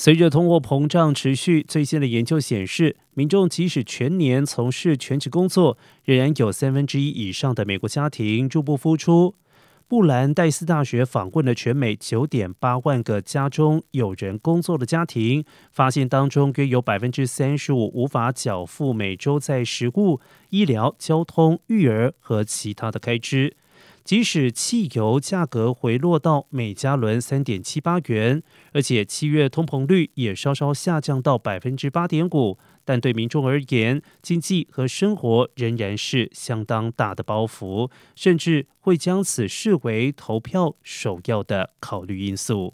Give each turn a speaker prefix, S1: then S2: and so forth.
S1: 随着通货膨胀持续，最新的研究显示，民众即使全年从事全职工作，仍然有三分之一以上的美国家庭入不敷出。布兰戴斯大学访问了全美九点八万个家中有人工作的家庭，发现当中约有百分之三十五无法缴付每周在食物、医疗、交通、育儿和其他的开支。即使汽油价格回落到每加仑三点七八元，而且七月通膨率也稍稍下降到百分之八点五，但对民众而言，经济和生活仍然是相当大的包袱，甚至会将此视为投票首要的考虑因素。